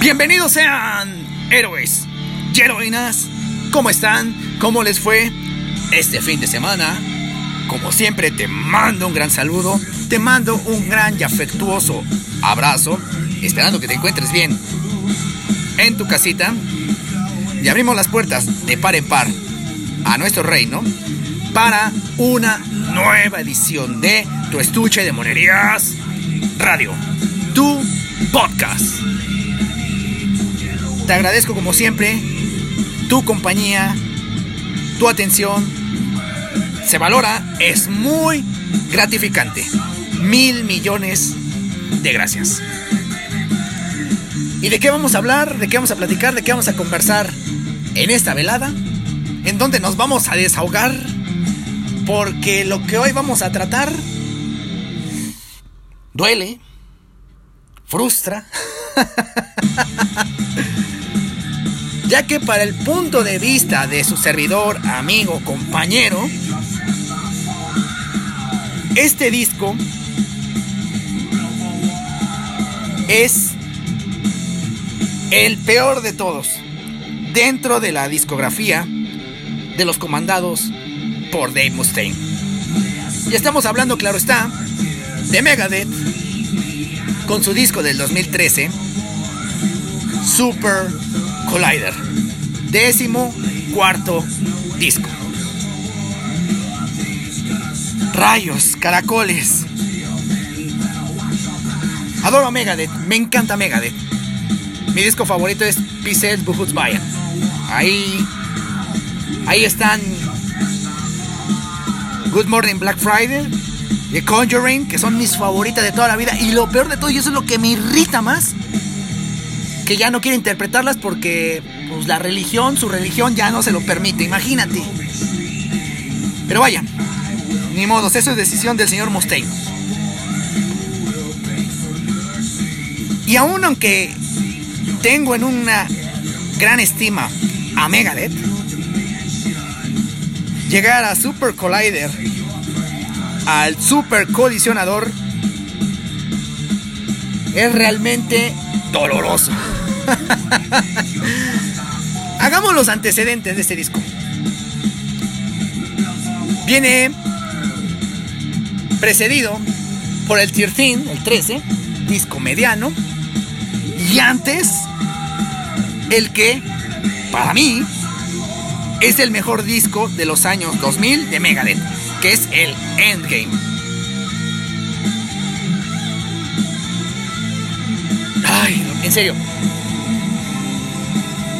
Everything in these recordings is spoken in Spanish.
Bienvenidos sean héroes y heroínas. ¿Cómo están? ¿Cómo les fue este fin de semana? Como siempre te mando un gran saludo, te mando un gran y afectuoso abrazo, esperando que te encuentres bien en tu casita. Y abrimos las puertas de par en par a nuestro reino para una nueva edición de Tu Estuche de Monerías Radio, tu podcast. Te agradezco como siempre tu compañía, tu atención. Se valora, es muy gratificante. Mil millones de gracias. ¿Y de qué vamos a hablar? ¿De qué vamos a platicar? ¿De qué vamos a conversar en esta velada? En donde nos vamos a desahogar. Porque lo que hoy vamos a tratar duele, frustra. ya que para el punto de vista de su servidor, amigo, compañero, este disco es el peor de todos dentro de la discografía de los comandados por Dave Mustaine. Y estamos hablando, claro está, de Megadeth con su disco del 2013, Super Collider. Décimo cuarto disco. Rayos, caracoles. Adoro Megadeth, me encanta Megadeth. Mi disco favorito es Pieces Buhuts Bayan. Ahí. Ahí están. Good Morning Black Friday. The Conjuring, que son mis favoritas de toda la vida. Y lo peor de todo, y eso es lo que me irrita más, que ya no quiere interpretarlas porque pues, la religión, su religión ya no se lo permite, imagínate. Pero vaya, ni modo, eso es decisión del señor Mustaine. Y aún aunque tengo en una gran estima a Megadeth, llegar a Super Collider, al Super Colisionador, es realmente doloroso. Hagamos los antecedentes de este disco. Viene precedido por el Tier el 13, disco mediano. Y antes, el que, para mí, es el mejor disco de los años 2000 de Megadeth, que es el Endgame. Ay, en serio.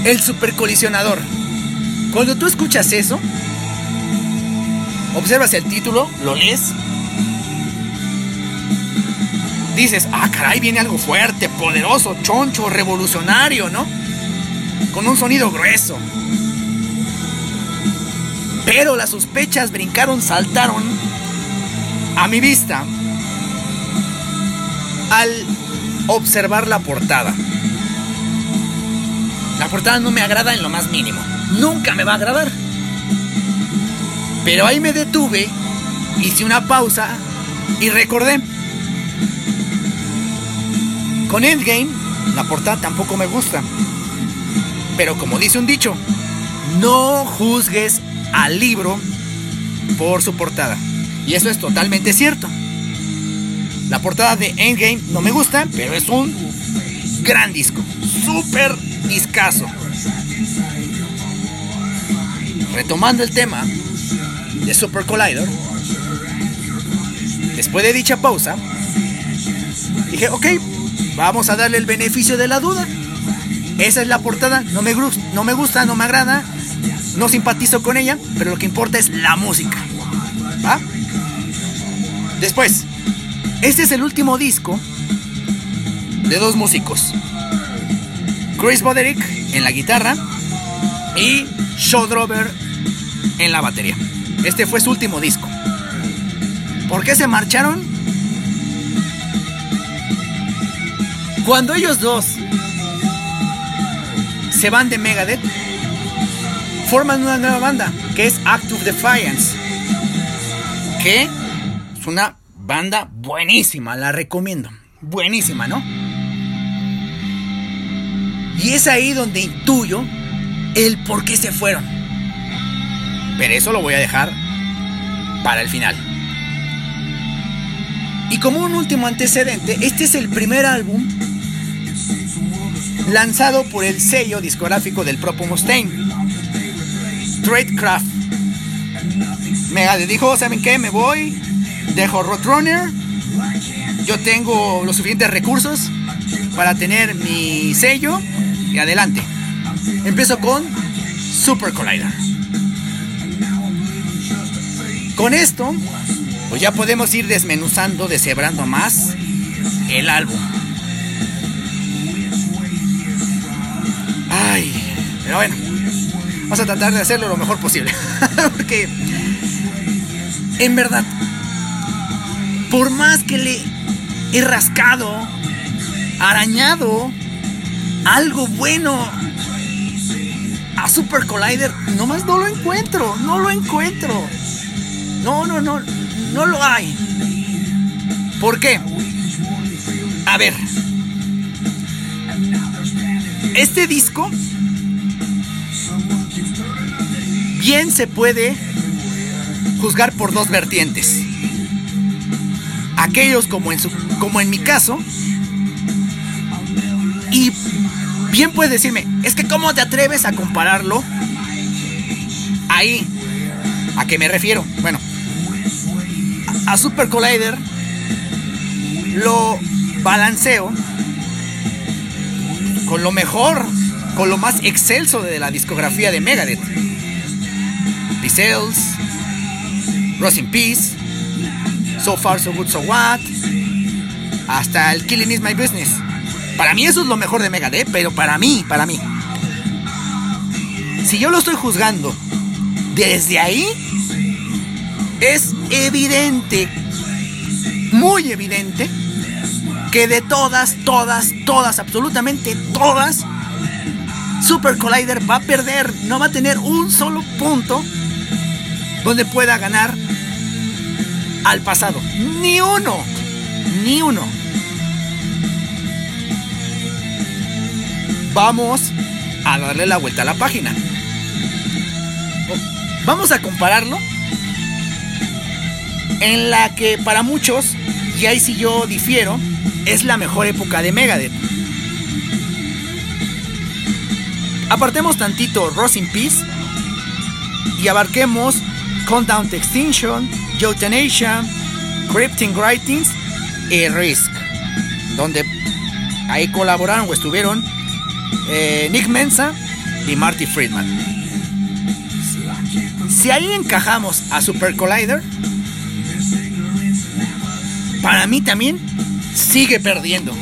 El supercolisionador. Cuando tú escuchas eso, observas el título, lo lees, dices, ah, caray, viene algo fuerte, poderoso, choncho, revolucionario, ¿no? Con un sonido grueso. Pero las sospechas brincaron, saltaron a mi vista al observar la portada. La portada no me agrada en lo más mínimo. Nunca me va a agradar. Pero ahí me detuve, hice una pausa y recordé. Con Endgame, la portada tampoco me gusta. Pero como dice un dicho, no juzgues al libro por su portada. Y eso es totalmente cierto. La portada de Endgame no me gusta, pero es un gran disco. Súper discazo. Retomando el tema de Super Collider, después de dicha pausa, dije, ok, vamos a darle el beneficio de la duda. Esa es la portada, no me, no me gusta, no me agrada, no simpatizo con ella, pero lo que importa es la música. ¿Va? Después, este es el último disco de dos músicos. Chris Boderick en la guitarra y Drover en la batería. Este fue su último disco. ¿Por qué se marcharon? Cuando ellos dos se van de Megadeth, forman una nueva banda que es Act of Defiance. Que es una banda buenísima, la recomiendo. Buenísima, ¿no? Y es ahí donde intuyo el por qué se fueron. Pero eso lo voy a dejar para el final. Y como un último antecedente, este es el primer álbum lanzado por el sello discográfico del propio Mustaine, Tradecraft. Me dijo, ¿saben qué? Me voy, dejo Roadrunner, yo tengo los suficientes recursos para tener mi sello y adelante. Empiezo con Super Collider. Con esto, pues ya podemos ir desmenuzando, deshebrando más el álbum. Ay, pero bueno, vamos a tratar de hacerlo lo mejor posible. Porque, en verdad, por más que le he rascado, arañado algo bueno a Super Collider, nomás no lo encuentro, no lo encuentro. No, no, no, no lo hay. ¿Por qué? A ver. Este disco bien se puede juzgar por dos vertientes. Aquellos como en su como en mi caso y bien puedes decirme, es que cómo te atreves a compararlo ahí. ¿A qué me refiero? Bueno, a Super Collider lo balanceo con lo mejor, con lo más excelso de la discografía de Megadeth. Pizzles, Rust in Peace, So Far So Good So What, hasta el Killing Is My Business. Para mí eso es lo mejor de Megadeth, pero para mí, para mí. Si yo lo estoy juzgando desde ahí, es evidente, muy evidente, que de todas, todas, todas, absolutamente todas, Super Collider va a perder, no va a tener un solo punto donde pueda ganar al pasado. Ni uno, ni uno. Vamos a darle la vuelta a la página. Vamos a compararlo en la que para muchos, y ahí sí yo difiero, es la mejor época de Megadeth. Apartemos tantito Rose in Peace y abarquemos Countdown to Extinction, Euthanasia, Crypting Writings y Risk, donde ahí colaboraron o estuvieron eh, Nick Mensa y Marty Friedman. Si ahí encajamos a Super Collider, para mí también sigue perdiendo.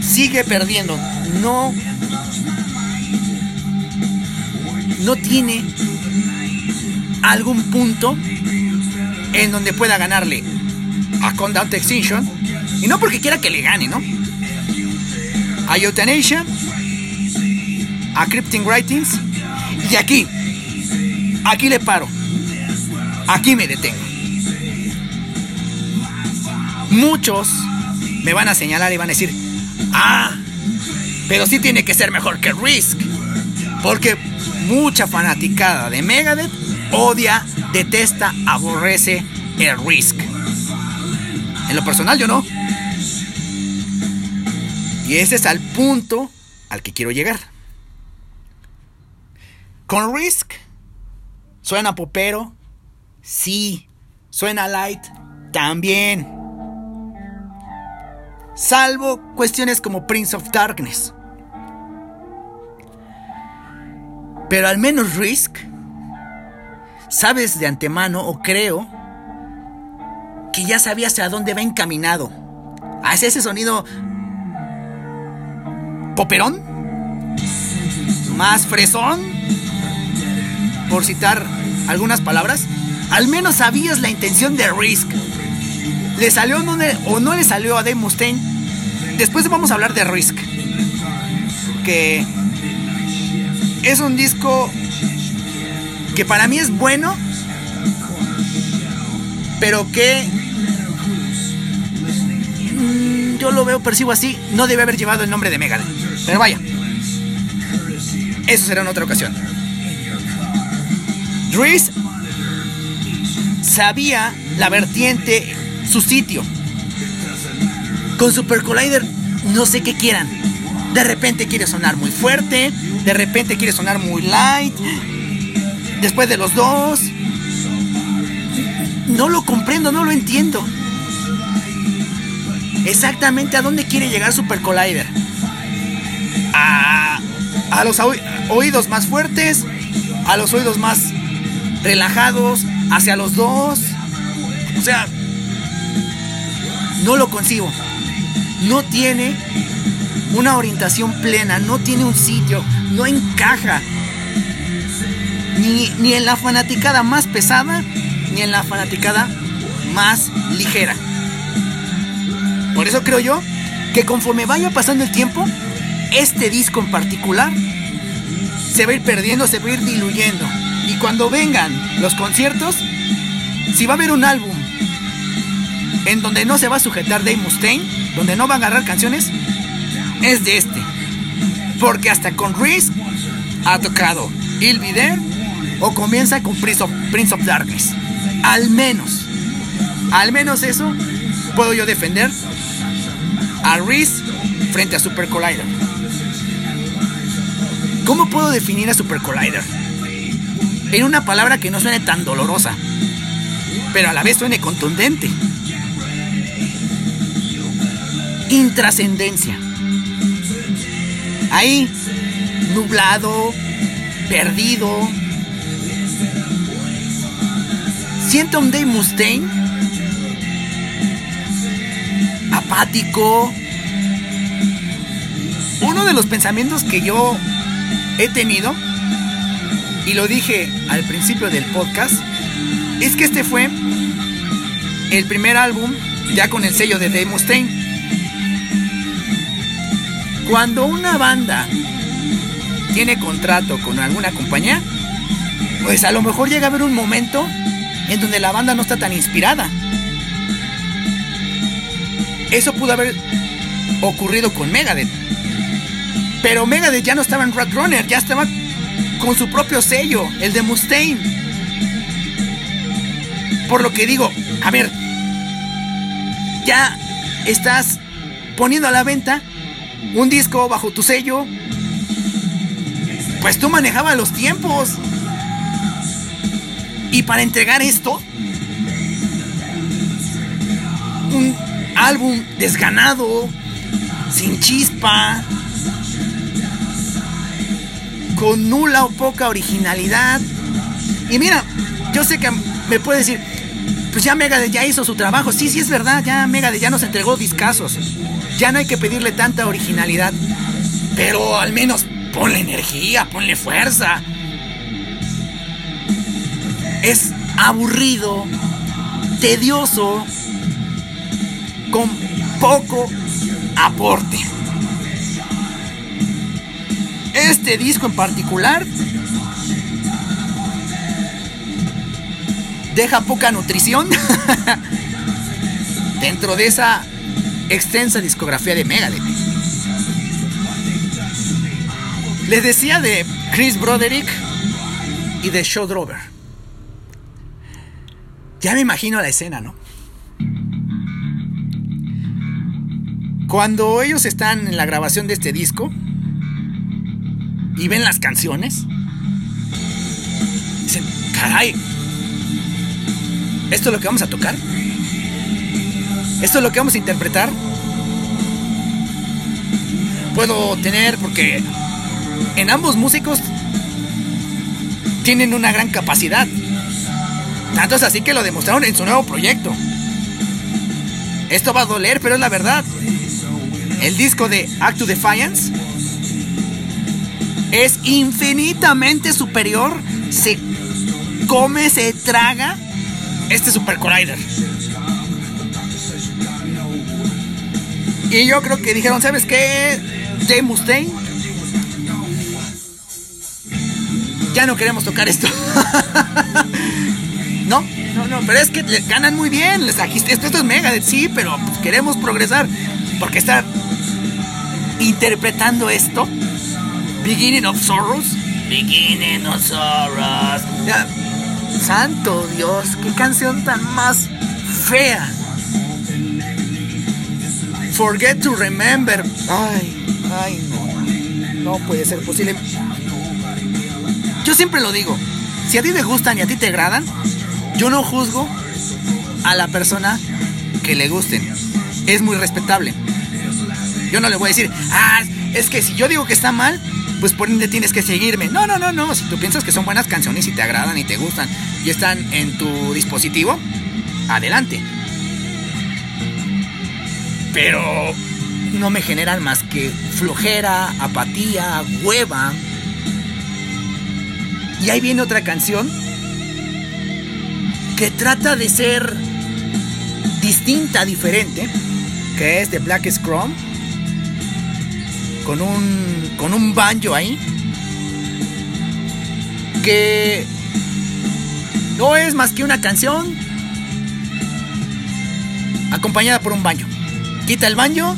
Sigue perdiendo. No. No tiene algún punto en donde pueda ganarle a Conduct Extinction. Y no porque quiera que le gane, ¿no? A Euthanasia, a Crypting Writings. Y aquí, aquí le paro. Aquí me detengo. Muchos me van a señalar y van a decir, ah, pero sí tiene que ser mejor que Risk. Porque mucha fanaticada de Megadeth odia, detesta, aborrece el Risk. En lo personal yo no. Y ese es el punto al que quiero llegar. Con Risk suena popero, sí. Suena light, también salvo cuestiones como Prince of Darkness. Pero al menos Risk, sabes de antemano o creo que ya sabías a dónde va encaminado. Hace ese sonido poperón, más fresón, por citar algunas palabras. Al menos sabías la intención de Risk. ¿Le salió o no le salió a Dave Mustaine? Después vamos a hablar de Risk. Que es un disco que para mí es bueno, pero que mm, yo lo veo, percibo así, no debe haber llevado el nombre de Megadeth. Pero vaya, eso será en otra ocasión. Dries sabía la vertiente, su sitio. Con Super Collider no sé qué quieran. De repente quiere sonar muy fuerte, de repente quiere sonar muy light. Después de los dos, no lo comprendo, no lo entiendo. Exactamente a dónde quiere llegar Super Collider. A, a los oídos más fuertes, a los oídos más relajados, hacia los dos. O sea, no lo consigo. No tiene una orientación plena, no tiene un sitio, no encaja. Ni, ni en la fanaticada más pesada, ni en la fanaticada más ligera. Por eso creo yo que conforme vaya pasando el tiempo, este disco en particular se va a ir perdiendo, se va a ir diluyendo. Y cuando vengan los conciertos, si va a haber un álbum en donde no se va a sujetar Dave Mustaine, donde no va a agarrar canciones, es de este. Porque hasta con Reese ha tocado Il There o comienza con Prince of, Prince of Darkness. Al menos, al menos eso puedo yo defender a Reese frente a Super Collider. ¿Cómo puedo definir a Super Collider? En una palabra que no suene tan dolorosa, pero a la vez suene contundente. Intrascendencia. Ahí, nublado, perdido. Siento un Dave Mustaine apático. Uno de los pensamientos que yo he tenido, y lo dije al principio del podcast, es que este fue el primer álbum ya con el sello de Dave Mustaine. Cuando una banda tiene contrato con alguna compañía, pues a lo mejor llega a haber un momento en donde la banda no está tan inspirada. Eso pudo haber ocurrido con Megadeth. Pero Megadeth ya no estaba en Runner, ya estaba con su propio sello, el de Mustaine. Por lo que digo, a ver, ya estás poniendo a la venta un disco bajo tu sello. Pues tú manejabas los tiempos. Y para entregar esto, un álbum desganado, sin chispa, con nula o poca originalidad. Y mira, yo sé que me puede decir, pues ya Megadeth ya hizo su trabajo. Sí, sí es verdad, ya Megadeth ya nos entregó discazos. Ya no hay que pedirle tanta originalidad. Pero al menos ponle energía, ponle fuerza. Es aburrido, tedioso, con poco aporte. Este disco en particular deja poca nutrición dentro de esa extensa discografía de Megadeth. Les decía de Chris Broderick y de Show Drover. Ya me imagino la escena, ¿no? Cuando ellos están en la grabación de este disco y ven las canciones, dicen, caray, ¿esto es lo que vamos a tocar? ¿Esto es lo que vamos a interpretar? Puedo tener, porque en ambos músicos tienen una gran capacidad. Tanto es así que lo demostraron en su nuevo proyecto. Esto va a doler, pero es la verdad el disco de Act to Defiance es infinitamente superior. Se come, se traga este Super Collider. Y yo creo que dijeron, ¿sabes qué? Jay Mustaine. Ya no queremos tocar esto. no, no, no, pero es que ganan muy bien. Les esto, esto es Megadeth, sí, pero queremos progresar. Porque estar interpretando esto, Beginning of Sorrows, Beginning of Sorrows. santo Dios, qué canción tan más fea. Forget to remember. Ay, ay, no. No puede ser posible. Yo siempre lo digo. Si a ti te gustan y a ti te agradan, yo no juzgo a la persona que le gusten. Es muy respetable. Yo no le voy a decir, ah, es que si yo digo que está mal, pues por ende tienes que seguirme. No, no, no, no. Si tú piensas que son buenas canciones y te agradan y te gustan y están en tu dispositivo, adelante pero no me generan más que flojera, apatía, hueva. Y ahí viene otra canción que trata de ser distinta, diferente, que es de Black Scrum, con un, con un banjo ahí, que no es más que una canción acompañada por un baño quita el baño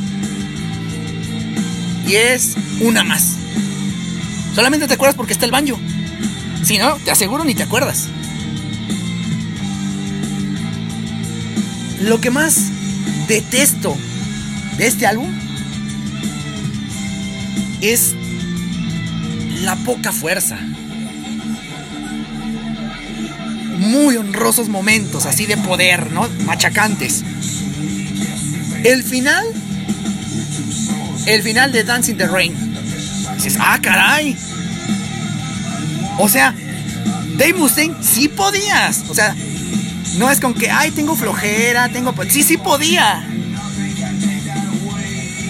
y es una más. Solamente te acuerdas porque está el baño. Si no, te aseguro ni te acuerdas. Lo que más detesto de este álbum es la poca fuerza. Muy honrosos momentos así de poder, ¿no? Machacantes. El final, el final de Dancing the Rain. Dices, ah, caray. O sea, Dave Mustaine sí podías. O sea, no es con que, ay, tengo flojera, tengo... Sí, sí podía.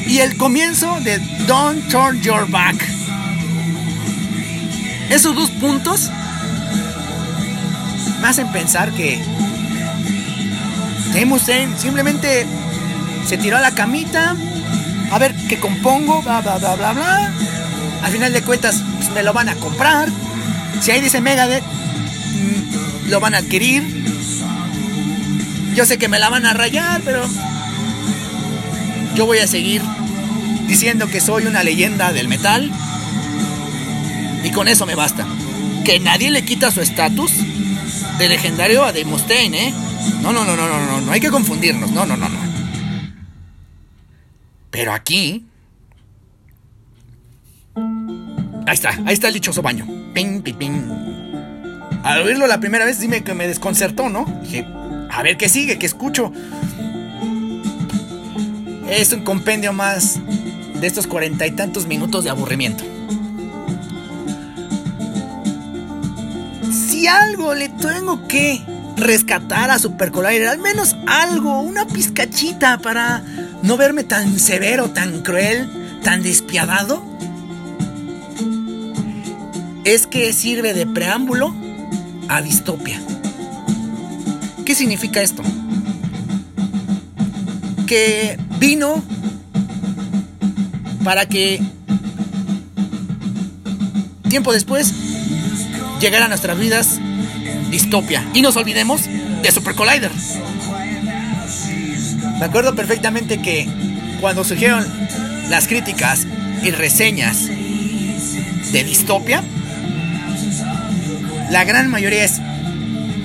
Y el comienzo de Don't Turn Your Back. Esos dos puntos me hacen pensar que Dave simplemente se tiró a la camita, a ver qué compongo, bla, bla, bla, bla, bla. Al final de cuentas, pues, me lo van a comprar. Si ahí dice Megadeth, mm, lo van a adquirir. Yo sé que me la van a rayar, pero yo voy a seguir diciendo que soy una leyenda del metal. Y con eso me basta. Que nadie le quita su estatus de legendario a Dave Mustaine, ¿eh? No, no, no, no, no, no, no hay que confundirnos. No, no, no, no. Pero aquí. Ahí está, ahí está el dichoso baño. Ping, ping, ping. Al oírlo la primera vez, dime que me desconcertó, ¿no? Dije, a ver qué sigue, qué escucho. Es un compendio más de estos cuarenta y tantos minutos de aburrimiento. Si algo le tengo que rescatar a Super Collider, al menos algo, una pizcachita para no verme tan severo, tan cruel, tan despiadado, es que sirve de preámbulo a distopia. ¿Qué significa esto? Que vino para que tiempo después llegara a nuestras vidas distopia. Y nos olvidemos de Super Collider. Me acuerdo perfectamente que cuando surgieron las críticas y reseñas de distopia, la gran mayoría es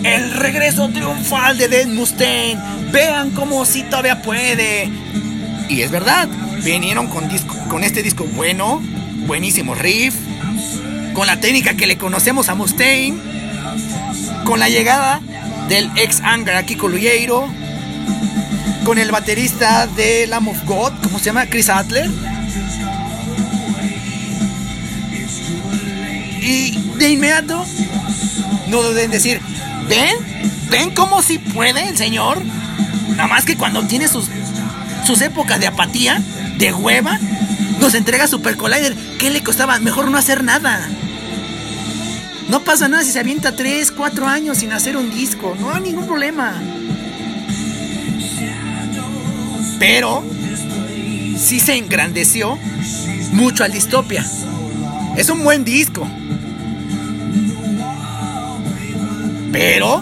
el regreso triunfal de Dead Mustaine. Vean cómo si todavía puede. Y es verdad, vinieron con, disco, con este disco bueno, buenísimo riff, con la técnica que le conocemos a Mustaine con la llegada del ex Angra Kiko Luyeiro, con el baterista de Lamb of God, ¿cómo se llama? Chris Adler. Y de inmediato, no deben decir, ven, ven cómo si puede el señor. Nada más que cuando tiene sus, sus épocas de apatía, de hueva, nos entrega Super Collider. ¿Qué le costaba? Mejor no hacer nada. No pasa nada si se avienta 3, 4 años sin hacer un disco. No hay ningún problema. Pero sí se engrandeció mucho al Distopia. Es un buen disco. Pero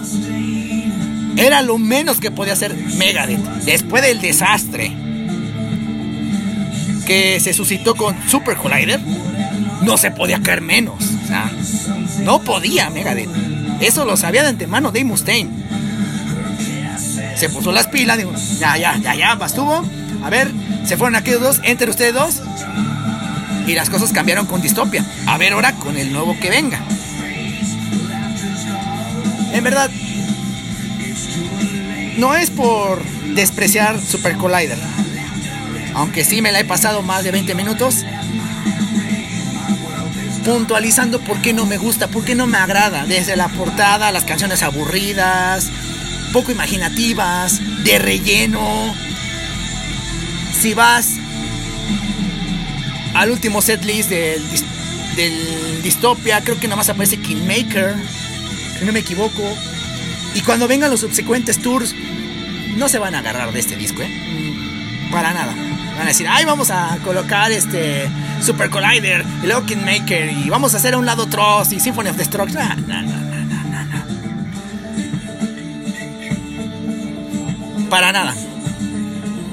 era lo menos que podía hacer Megadeth después del desastre que se suscitó con Super Collider, no se podía caer menos. O sea, no podía Megadeth. Eso lo sabía de antemano Dave Mustaine. Se puso las pilas, digo, ya, ya, ya, ya, bastuvo. A ver, se fueron aquellos dos, entre ustedes dos. Y las cosas cambiaron con Distopia. A ver ahora con el nuevo que venga. En verdad, no es por despreciar Super Collider. Aunque sí me la he pasado más de 20 minutos puntualizando por qué no me gusta, por qué no me agrada. Desde la portada, las canciones aburridas, poco imaginativas, de relleno. Si vas al último setlist del, del Dystopia, creo que nada más aparece Kingmaker, si no me equivoco. Y cuando vengan los subsecuentes tours, no se van a agarrar de este disco, ¿eh? Para nada. Van a decir, ay, vamos a colocar este Super Collider y luego Kingmaker y vamos a hacer a un lado Trost y Symphony of Destruction. No, no, no. Para nada.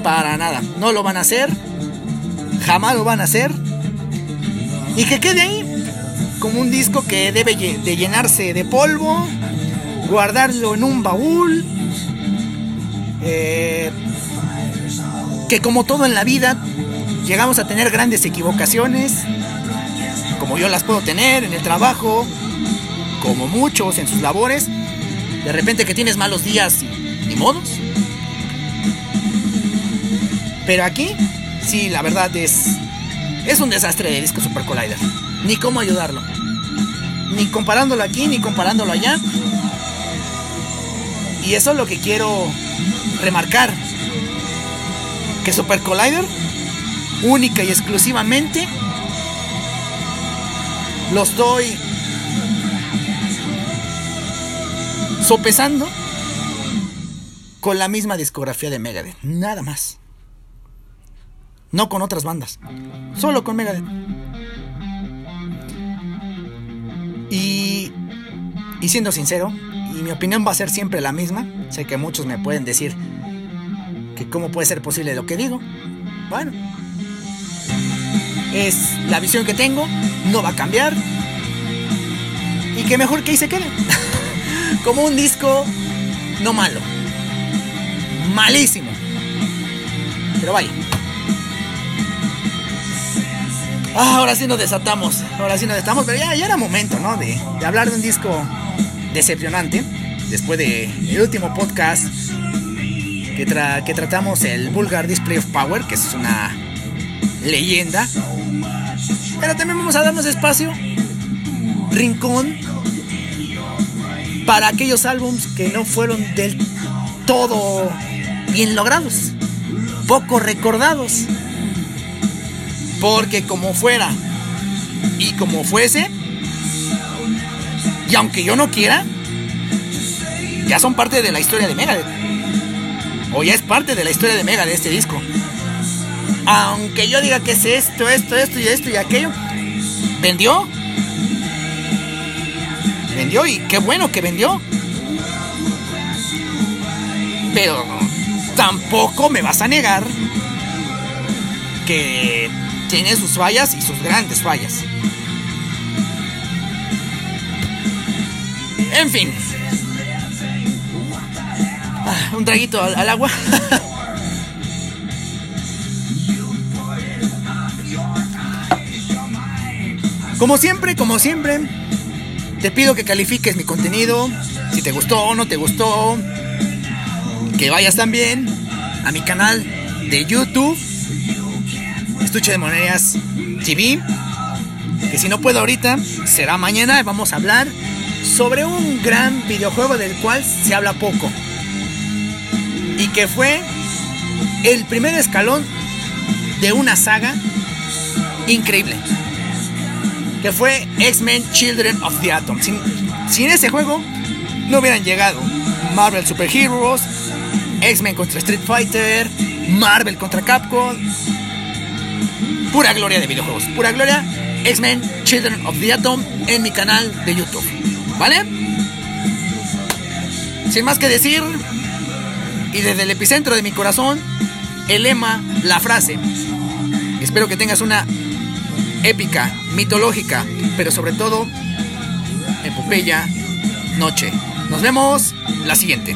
Para nada. No lo van a hacer. Jamás lo van a hacer. Y que quede ahí como un disco que debe de llenarse de polvo, guardarlo en un baúl. Eh, que como todo en la vida, llegamos a tener grandes equivocaciones, como yo las puedo tener en el trabajo, como muchos en sus labores. De repente que tienes malos días y modos. Pero aquí, sí, la verdad es. Es un desastre de disco Super Collider. Ni cómo ayudarlo. Ni comparándolo aquí, ni comparándolo allá. Y eso es lo que quiero remarcar. Que Super Collider única y exclusivamente lo estoy sopesando con la misma discografía de Megadeth, nada más. No con otras bandas, solo con Megadeth. Y, y siendo sincero, y mi opinión va a ser siempre la misma, sé que muchos me pueden decir que cómo puede ser posible lo que digo. Bueno, es la visión que tengo, no va a cambiar. Y que mejor que ahí se quede. Como un disco no malo. Malísimo. Pero vaya. Ah, ahora sí nos desatamos. Ahora sí nos desatamos. Pero ya, era momento, ¿no? De, de, hablar de un disco decepcionante. Después del el último podcast que, tra que tratamos, el Vulgar Display of Power, que es una leyenda. Pero también vamos a darnos espacio, rincón, para aquellos álbums que no fueron del todo bien logrados, poco recordados. Porque como fuera y como fuese, y aunque yo no quiera, ya son parte de la historia de Megadeth. O ya es parte de la historia de Mega de este disco. Aunque yo diga que es esto, esto, esto y esto y aquello, vendió. Vendió y qué bueno que vendió. Pero tampoco me vas a negar que tiene sus fallas y sus grandes fallas. En fin. Ah, un traguito al, al agua. Como siempre, como siempre, te pido que califiques mi contenido. Si te gustó o no te gustó. Que vayas también a mi canal de YouTube. Estuche de Monedas TV. Que si no puedo ahorita, será mañana. Vamos a hablar sobre un gran videojuego del cual se habla poco. Y que fue el primer escalón de una saga increíble que fue X-Men Children of the Atom. Sin, sin, ese juego no hubieran llegado Marvel Super Heroes, X-Men contra Street Fighter, Marvel contra Capcom. Pura gloria de videojuegos, pura gloria. X-Men Children of the Atom en mi canal de YouTube. ¿Vale? Sin más que decir, y desde el epicentro de mi corazón, el lema, la frase. Espero que tengas una épica, mitológica, pero sobre todo, epopeya, noche. Nos vemos la siguiente.